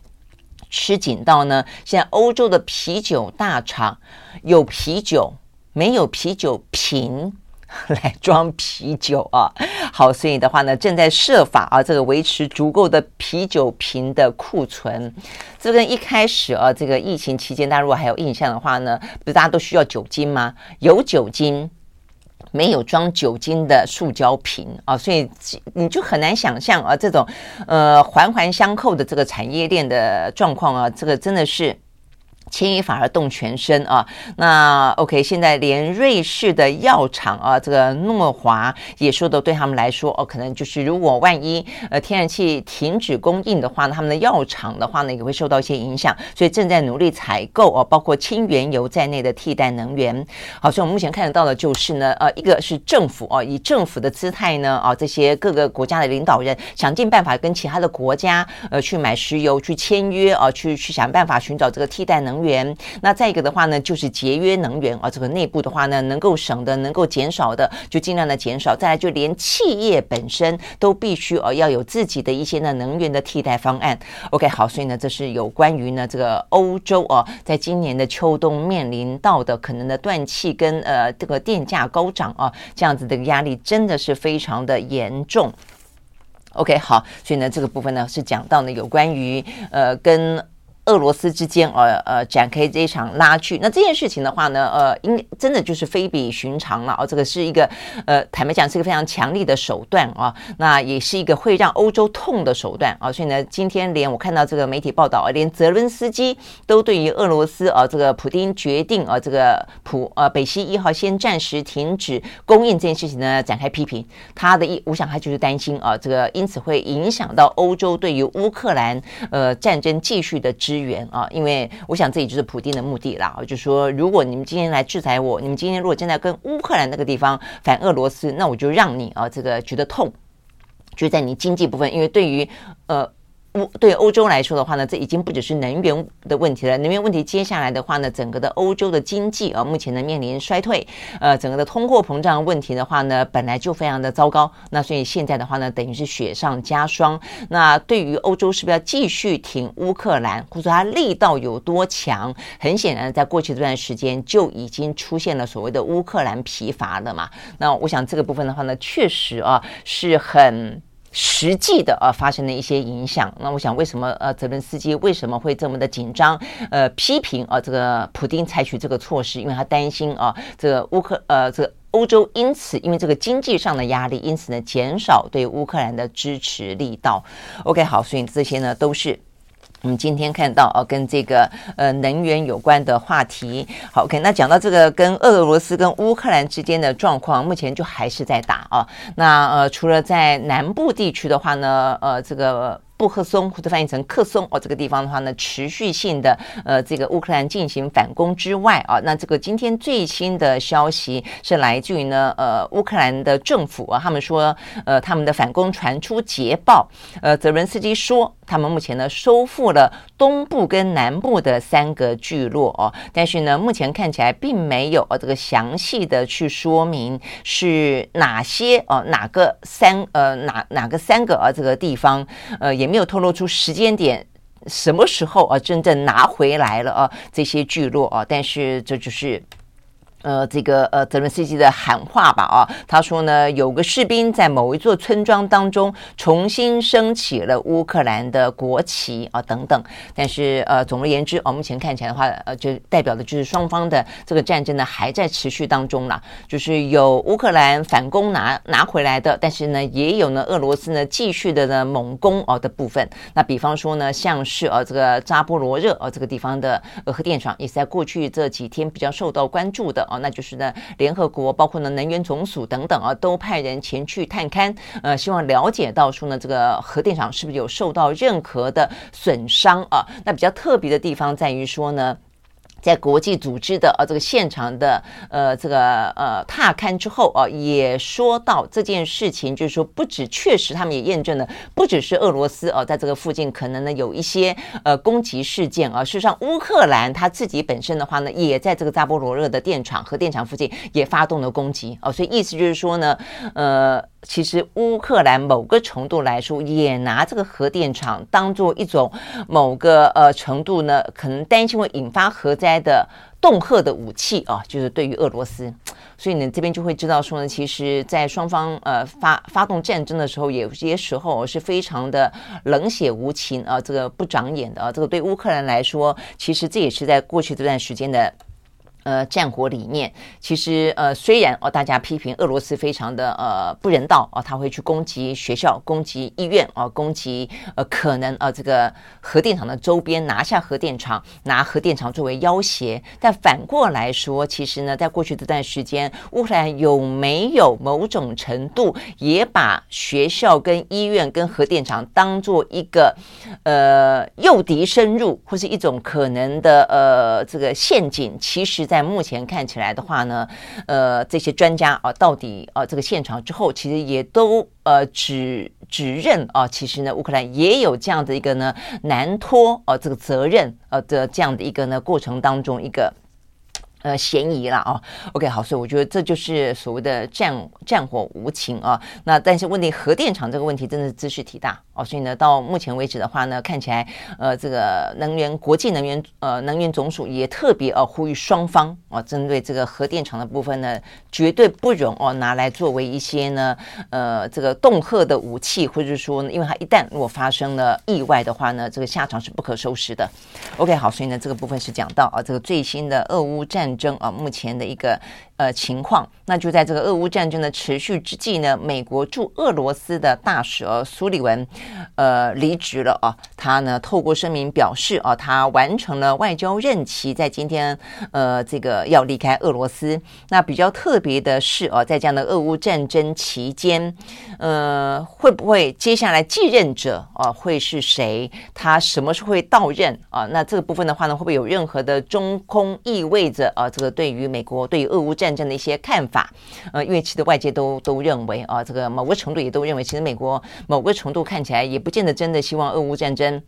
吃紧到呢，现在欧洲的啤酒大厂有啤酒，没有啤酒瓶。来装啤酒啊，好，所以的话呢，正在设法啊，这个维持足够的啤酒瓶的库存。这跟一开始啊，这个疫情期间，大家如果还有印象的话呢，不是大家都需要酒精吗？有酒精，没有装酒精的塑胶瓶啊，所以你就很难想象啊，这种呃环环相扣的这个产业链的状况啊，这个真的是。牵一发而动全身啊！那 OK，现在连瑞士的药厂啊，这个诺华也说的，对他们来说哦，可能就是如果万一呃天然气停止供应的话呢，他们的药厂的话呢也会受到一些影响，所以正在努力采购哦，包括氢原油在内的替代能源。好，所以我们目前看得到的就是呢，呃，一个是政府哦，以政府的姿态呢，啊，这些各个国家的领导人想尽办法跟其他的国家呃去买石油，去签约啊，去去想办法寻找这个替代能。能源，那再一个的话呢，就是节约能源啊。这个内部的话呢，能够省的、能够减少的，就尽量的减少。再来，就连企业本身都必须哦，要有自己的一些呢能源的替代方案。OK，好，所以呢，这是有关于呢这个欧洲哦，在今年的秋冬面临到的可能的断气跟呃这个电价高涨啊，这样子的压力真的是非常的严重。OK，好，所以呢，这个部分呢是讲到呢有关于呃跟。俄罗斯之间，呃呃，展开这一场拉锯。那这件事情的话呢，呃，应真的就是非比寻常了哦。这个是一个，呃，坦白讲是一个非常强力的手段啊。那也是一个会让欧洲痛的手段啊。所以呢，今天连我看到这个媒体报道，连泽伦斯基都对于俄罗斯啊，这个普丁决定啊，这个普呃北溪一号先暂时停止供应这件事情呢，展开批评。他的一，我想他就是担心啊，这个因此会影响到欧洲对于乌克兰呃战争继续的支。支援啊，因为我想这也就是普丁的目的啦。就说，如果你们今天来制裁我，你们今天如果真的跟乌克兰那个地方反俄罗斯，那我就让你啊这个觉得痛，就在你经济部分，因为对于呃。对欧洲来说的话呢，这已经不只是能源的问题了。能源问题接下来的话呢，整个的欧洲的经济啊，目前呢面临衰退，呃，整个的通货膨胀问题的话呢，本来就非常的糟糕。那所以现在的话呢，等于是雪上加霜。那对于欧洲是不是要继续挺乌克兰，或者说它力道有多强？很显然，在过去这段时间就已经出现了所谓的乌克兰疲乏了嘛。那我想这个部分的话呢，确实啊是很。实际的呃发生的一些影响，那我想为什么呃泽伦斯基为什么会这么的紧张？呃，批评啊、呃、这个普丁采取这个措施，因为他担心啊、这个乌克呃这个欧洲因此因为这个经济上的压力，因此呢减少对乌克兰的支持力道。OK，好，所以这些呢都是。我们今天看到哦，跟这个呃能源有关的话题。好，OK，那讲到这个跟俄罗斯跟乌克兰之间的状况，目前就还是在打啊。那呃，除了在南部地区的话呢，呃，这个。布克松或者翻译成克松哦，这个地方的话呢，持续性的呃，这个乌克兰进行反攻之外啊，那这个今天最新的消息是来自于呢呃乌克兰的政府啊，他们说呃他们的反攻传出捷报，呃泽伦斯基说他们目前呢收复了东部跟南部的三个聚落哦，但是呢目前看起来并没有呃这个详细的去说明是哪些哦哪个三呃哪哪个三个啊这个地方呃也。没有透露出时间点，什么时候啊真正拿回来了啊这些聚落啊？但是这就是呃，这个呃，泽伦斯基的喊话吧，啊，他说呢，有个士兵在某一座村庄当中重新升起了乌克兰的国旗啊，等等。但是呃，总而言之，哦，目前看起来的话，呃，就代表的就是双方的这个战争呢还在持续当中了，就是有乌克兰反攻拿拿回来的，但是呢，也有呢俄罗斯呢继续的呢猛攻哦的部分。那比方说呢，像是呃这个扎波罗热呃这个地方的核电厂，也是在过去这几天比较受到关注的。哦那就是呢，联合国包括呢能源总署等等啊，都派人前去探勘，呃，希望了解到说呢，这个核电厂是不是有受到任何的损伤啊？那比较特别的地方在于说呢。在国际组织的呃这个现场的呃这个呃踏勘之后啊，也说到这件事情，就是说不止确实他们也验证了，不只是俄罗斯啊，在这个附近可能呢有一些呃攻击事件啊。事实上，乌克兰他自己本身的话呢，也在这个扎波罗热的电厂核电厂附近也发动了攻击啊。所以意思就是说呢，呃。其实乌克兰某个程度来说，也拿这个核电厂当做一种某个呃程度呢，可能担心会引发核灾灾的恫吓的武器啊，就是对于俄罗斯。所以呢，这边就会知道说呢，其实，在双方呃发发动战争的时候，有些时候是非常的冷血无情啊，这个不长眼的啊。这个对乌克兰来说，其实这也是在过去这段时间的。呃，战火里面，其实呃，虽然哦，大家批评俄罗斯非常的呃不人道哦，他会去攻击学校、攻击医院啊、哦，攻击呃可能呃这个核电厂的周边，拿下核电厂，拿核电厂作为要挟。但反过来说，其实呢，在过去这段时间，乌克兰有没有某种程度也把学校、跟医院、跟核电厂当做一个呃诱敌深入，或是一种可能的呃这个陷阱？其实，在在目前看起来的话呢，呃，这些专家啊，到底啊，这个现场之后，其实也都呃指指认啊，其实呢，乌克兰也有这样的一个呢难脱啊这个责任呃的这样的一个呢过程当中一个。呃，嫌疑了啊。OK，好，所以我觉得这就是所谓的战战火无情啊。那但是问题，核电厂这个问题真的是知识体大哦。所以呢，到目前为止的话呢，看起来呃，这个能源国际能源呃能源总署也特别呃呼吁双方啊，针对这个核电厂的部分呢，绝对不容哦拿来作为一些呢呃这个恫吓的武器，或者说，因为它一旦如果发生了意外的话呢，这个下场是不可收拾的。OK，好，所以呢，这个部分是讲到啊，这个最新的俄乌战。战争啊，目前的一个呃情况，那就在这个俄乌战争的持续之际呢，美国驻俄罗斯的大使呃苏利文呃离职了啊，他呢透过声明表示啊，他完成了外交任期，在今天呃这个要离开俄罗斯。那比较特别的是啊，在这样的俄乌战争期间，呃，会不会接下来继任者啊会是谁？他什么时候会到任啊？那这个部分的话呢，会不会有任何的中空意味着？啊，这个对于美国对于俄乌战战争的一些看法，呃，因为其实外界都都认为啊，这个某个程度也都认为，其实美国某个程度看起来也不见得真的希望俄乌战争。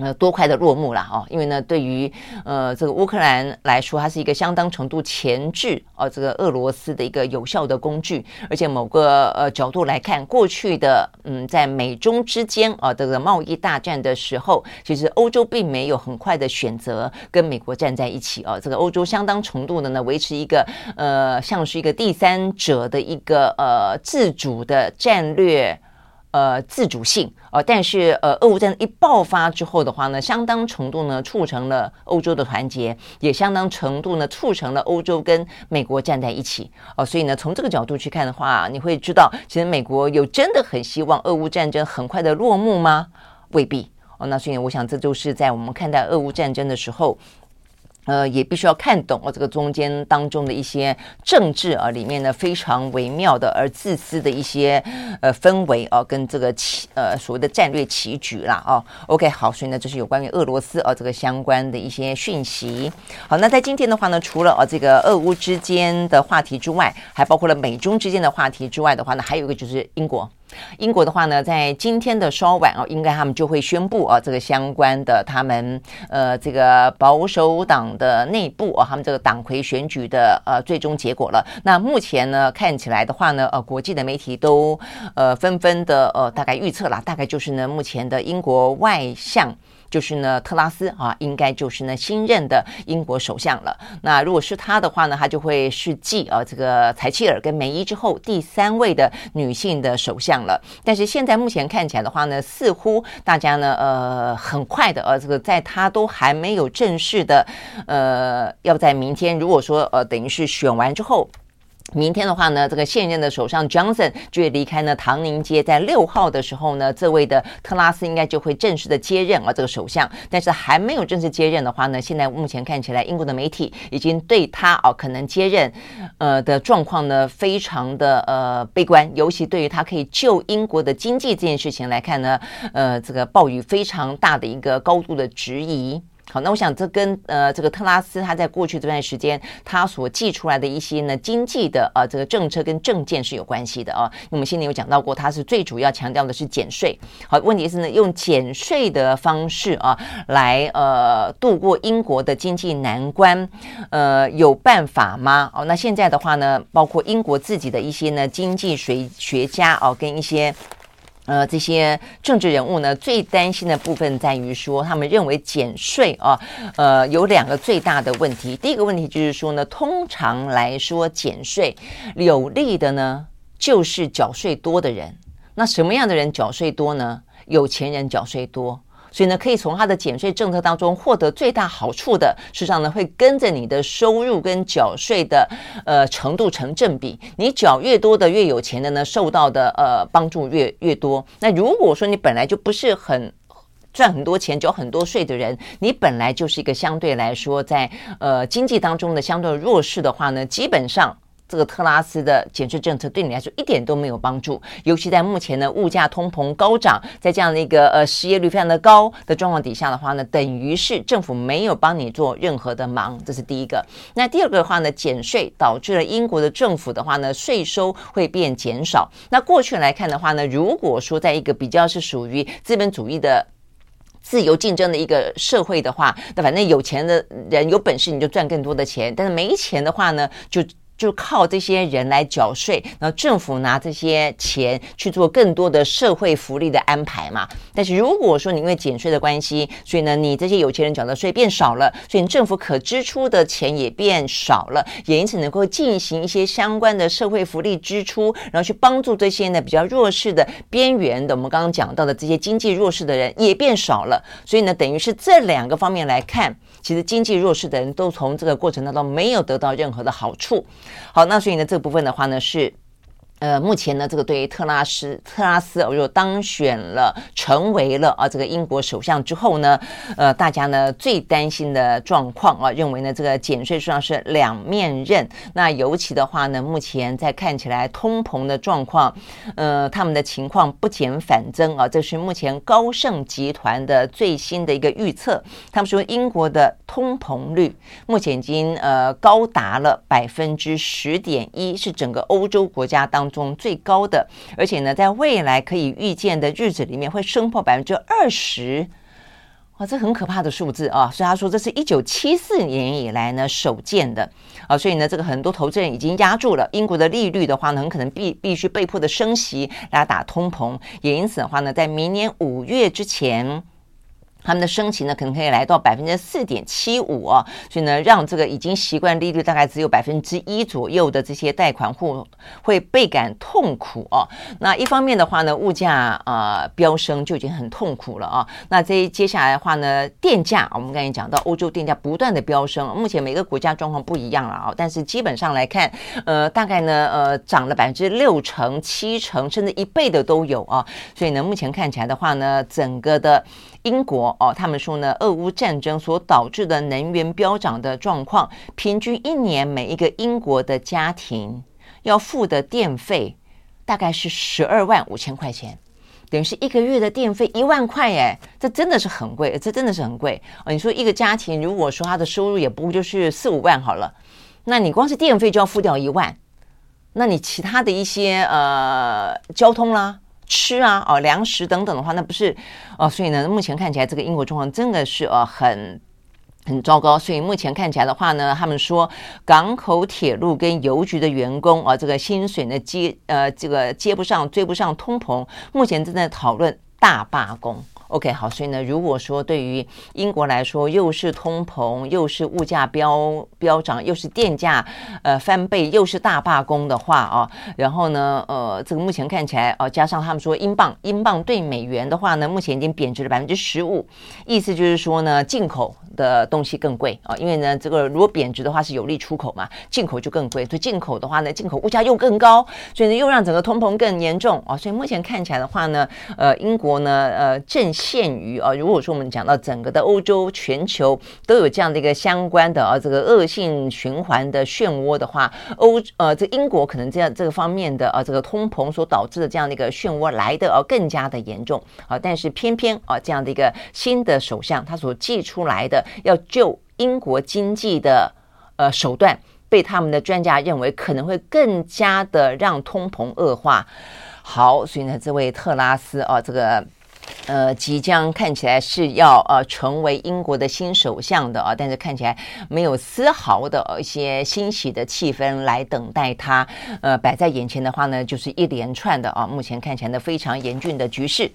呃，多快的落幕了哦，因为呢，对于呃这个乌克兰来说，它是一个相当程度钳制呃这个俄罗斯的一个有效的工具，而且某个呃角度来看，过去的嗯在美中之间啊、呃、这个贸易大战的时候，其实欧洲并没有很快的选择跟美国站在一起哦、呃，这个欧洲相当程度的呢维持一个呃像是一个第三者的一个呃自主的战略。呃，自主性呃，但是呃，俄乌战争一爆发之后的话呢，相当程度呢促成了欧洲的团结，也相当程度呢促成了欧洲跟美国站在一起哦、所以呢，从这个角度去看的话，你会知道，其实美国有真的很希望俄乌战争很快的落幕吗？未必哦。那所以我想，这就是在我们看待俄乌战争的时候。呃，也必须要看懂哦，这个中间当中的一些政治啊，里面呢非常微妙的而自私的一些呃氛围啊，跟这个棋呃所谓的战略棋局啦哦。OK，好，所以呢，这是有关于俄罗斯啊这个相关的一些讯息。好，那在今天的话呢，除了啊这个俄乌之间的话题之外，还包括了美中之间的话题之外的话呢，还有一个就是英国。英国的话呢，在今天的稍晚哦，应该他们就会宣布啊，这个相关的他们呃这个保守党的内部啊，他们这个党魁选举的呃最终结果了。那目前呢，看起来的话呢，呃，国际的媒体都呃纷纷的呃大概预测了，大概就是呢，目前的英国外相。就是呢特拉斯啊，应该就是呢新任的英国首相了。那如果是他的话呢，他就会是继啊这个柴契尔跟梅伊之后第三位的女性的首相了。但是现在目前看起来的话呢，似乎大家呢呃很快的呃这个在他都还没有正式的呃要在明天，如果说呃等于是选完之后。明天的话呢，这个现任的首相 Johnson 就会离开呢唐宁街，在六号的时候呢，这位的特拉斯应该就会正式的接任啊这个首相。但是还没有正式接任的话呢，现在目前看起来，英国的媒体已经对他哦可能接任呃的状况呢非常的呃悲观，尤其对于他可以救英国的经济这件事情来看呢，呃这个暴雨非常大的一个高度的质疑。好，那我想这跟呃这个特拉斯他在过去这段时间他所寄出来的一些呢经济的呃这个政策跟政见是有关系的啊。我们先前有讲到过，他是最主要强调的是减税。好，问题是呢用减税的方式啊来呃度过英国的经济难关，呃有办法吗？哦，那现在的话呢，包括英国自己的一些呢经济学学家哦跟一些。呃，这些政治人物呢，最担心的部分在于说，他们认为减税啊，呃，有两个最大的问题。第一个问题就是说呢，通常来说，减税有利的呢，就是缴税多的人。那什么样的人缴税多呢？有钱人缴税多。所以呢，可以从他的减税政策当中获得最大好处的，事实上呢，会跟着你的收入跟缴税的呃程度成正比。你缴越多的越有钱的呢，受到的呃帮助越越多。那如果说你本来就不是很赚很多钱、缴很多税的人，你本来就是一个相对来说在呃经济当中的相对弱势的话呢，基本上。这个特拉斯的减税政策对你来说一点都没有帮助，尤其在目前呢物价通膨高涨，在这样的一个呃失业率非常的高的状况底下的话呢，等于是政府没有帮你做任何的忙，这是第一个。那第二个的话呢，减税导致了英国的政府的话呢税收会变减少。那过去来看的话呢，如果说在一个比较是属于资本主义的自由竞争的一个社会的话，那反正有钱的人有本事你就赚更多的钱，但是没钱的话呢就。就靠这些人来缴税，然后政府拿这些钱去做更多的社会福利的安排嘛。但是如果说你因为减税的关系，所以呢，你这些有钱人缴的税变少了，所以你政府可支出的钱也变少了，也因此能够进行一些相关的社会福利支出，然后去帮助这些呢比较弱势的边缘的，我们刚刚讲到的这些经济弱势的人也变少了。所以呢，等于是这两个方面来看，其实经济弱势的人都从这个过程当中没有得到任何的好处。好，那所以呢，这个部分的话呢是。呃，目前呢，这个对于特拉斯特拉斯如果当选了，成为了啊这个英国首相之后呢，呃，大家呢最担心的状况啊，认为呢这个减税实际上是两面刃。那尤其的话呢，目前在看起来通膨的状况，呃，他们的情况不减反增啊，这是目前高盛集团的最新的一个预测。他们说英国的通膨率目前已经呃高达了百分之十点一，是整个欧洲国家当中最高的，而且呢，在未来可以预见的日子里面会升破百分之二十，哇，这很可怕的数字啊！所以他说这是一九七四年以来呢首见的啊，所以呢，这个很多投资人已经压住了英国的利率的话呢，很可能必必须被迫的升息来打通膨，也因此的话呢，在明年五月之前。他们的升息呢，可能可以来到百分之四点七五啊，所以呢，让这个已经习惯利率大概只有百分之一左右的这些贷款户会倍感痛苦啊。那一方面的话呢，物价啊飙升就已经很痛苦了啊。那这接下来的话呢，电价我们刚才讲到，欧洲电价不断的飙升，目前每个国家状况不一样了啊，但是基本上来看，呃，大概呢，呃，涨了百分之六成、七成，甚至一倍的都有啊。所以呢，目前看起来的话呢，整个的。英国哦，他们说呢，俄乌战争所导致的能源飙涨的状况，平均一年每一个英国的家庭要付的电费大概是十二万五千块钱，等于是一个月的电费一万块哎，这真的是很贵，这真的是很贵哦。你说一个家庭如果说他的收入也不就是四五万好了，那你光是电费就要付掉一万，那你其他的一些呃交通啦。吃啊，哦，粮食等等的话，那不是哦，所以呢，目前看起来这个英国状况真的是呃很很糟糕。所以目前看起来的话呢，他们说港口、铁路跟邮局的员工啊，这个薪水呢接呃这个接不上、追不上通膨，目前正在讨论大罢工。OK，好，所以呢，如果说对于英国来说，又是通膨，又是物价飙飙涨，又是电价呃翻倍，又是大罢工的话啊，然后呢，呃，这个目前看起来啊，加上他们说英镑，英镑对美元的话呢，目前已经贬值了百分之十五，意思就是说呢，进口的东西更贵啊，因为呢，这个如果贬值的话是有利出口嘛，进口就更贵，所以进口的话呢，进口物价又更高，所以呢，又让整个通膨更严重啊，所以目前看起来的话呢，呃，英国呢，呃，正。限于啊，如果说我们讲到整个的欧洲、全球都有这样的一个相关的啊，这个恶性循环的漩涡的话，欧呃，这英国可能这样这个方面的啊，这个通膨所导致的这样的一个漩涡来的啊更加的严重啊，但是偏偏啊这样的一个新的首相他所寄出来的要救英国经济的呃手段，被他们的专家认为可能会更加的让通膨恶化。好，所以呢，这位特拉斯啊，这个。呃，即将看起来是要呃成为英国的新首相的啊，但是看起来没有丝毫的一些欣喜的气氛来等待他。呃，摆在眼前的话呢，就是一连串的啊，目前看起来呢非常严峻的局势。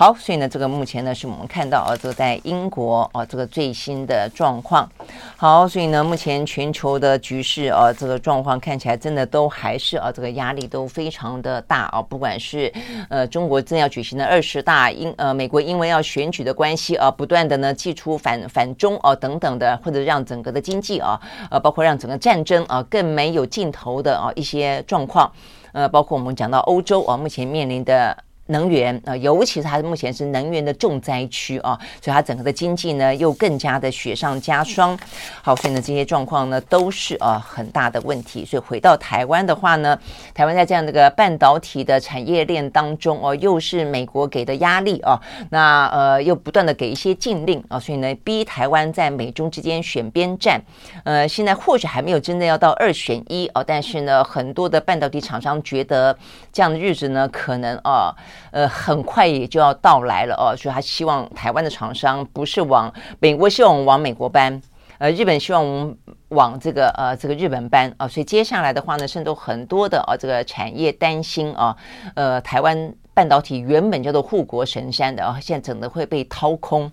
好，所以呢，这个目前呢是我们看到啊，这个在英国啊，这个最新的状况。好，所以呢，目前全球的局势啊，这个状况看起来真的都还是啊，这个压力都非常的大啊。不管是呃中国正要举行的二十大，英呃美国因为要选举的关系啊，不断的呢祭出反反中啊等等的，或者让整个的经济啊，呃，包括让整个战争啊更没有尽头的啊一些状况。呃，包括我们讲到欧洲啊，目前面临的。能源啊，尤其是它目前是能源的重灾区啊，所以它整个的经济呢又更加的雪上加霜。好，所以呢这些状况呢都是啊很大的问题。所以回到台湾的话呢，台湾在这样的一个半导体的产业链当中哦，又是美国给的压力啊，那呃又不断的给一些禁令啊，所以呢逼台湾在美中之间选边站。呃，现在或许还没有真的要到二选一哦，但是呢很多的半导体厂商觉得这样的日子呢可能啊。呃，很快也就要到来了哦，所以他希望台湾的厂商不是往美国，希望往美国搬，呃，日本希望我们往这个呃这个日本搬啊，所以接下来的话呢，甚至很多的啊这个产业担心啊，呃，台湾半导体原本叫做护国神山的啊，现在整个会被掏空。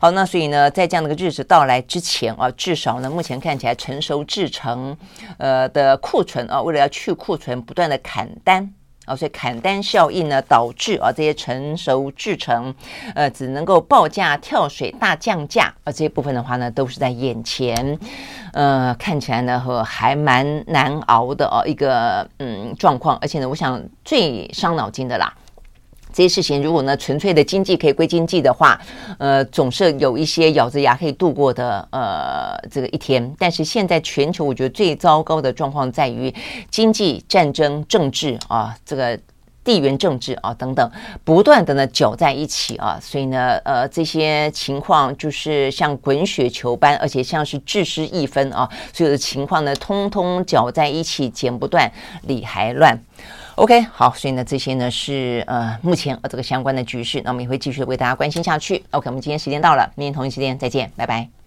好，那所以呢，在这样的个日子到来之前啊，至少呢，目前看起来成熟制成呃的库存啊，为了要去库存，不断的砍单。啊，所以砍单效应呢，导致啊这些成熟制成，呃，只能够报价跳水大降价，而这些部分的话呢，都是在眼前，呃，看起来呢和还蛮难熬的哦一个嗯状况，而且呢，我想最伤脑筋的啦。这些事情，如果呢纯粹的经济可以归经济的话，呃，总是有一些咬着牙可以度过的呃这个一天。但是现在全球，我觉得最糟糕的状况在于经济、战争、政治啊，这个地缘政治啊等等，不断的呢搅在一起啊，所以呢，呃，这些情况就是像滚雪球般，而且像是制式一分啊，所有的情况呢，通通搅在一起，剪不断，理还乱。OK，好，所以呢，这些呢是呃目前呃这个相关的局势，那我们也会继续为大家关心下去。OK，我们今天时间到了，明天同一时间再见，拜拜。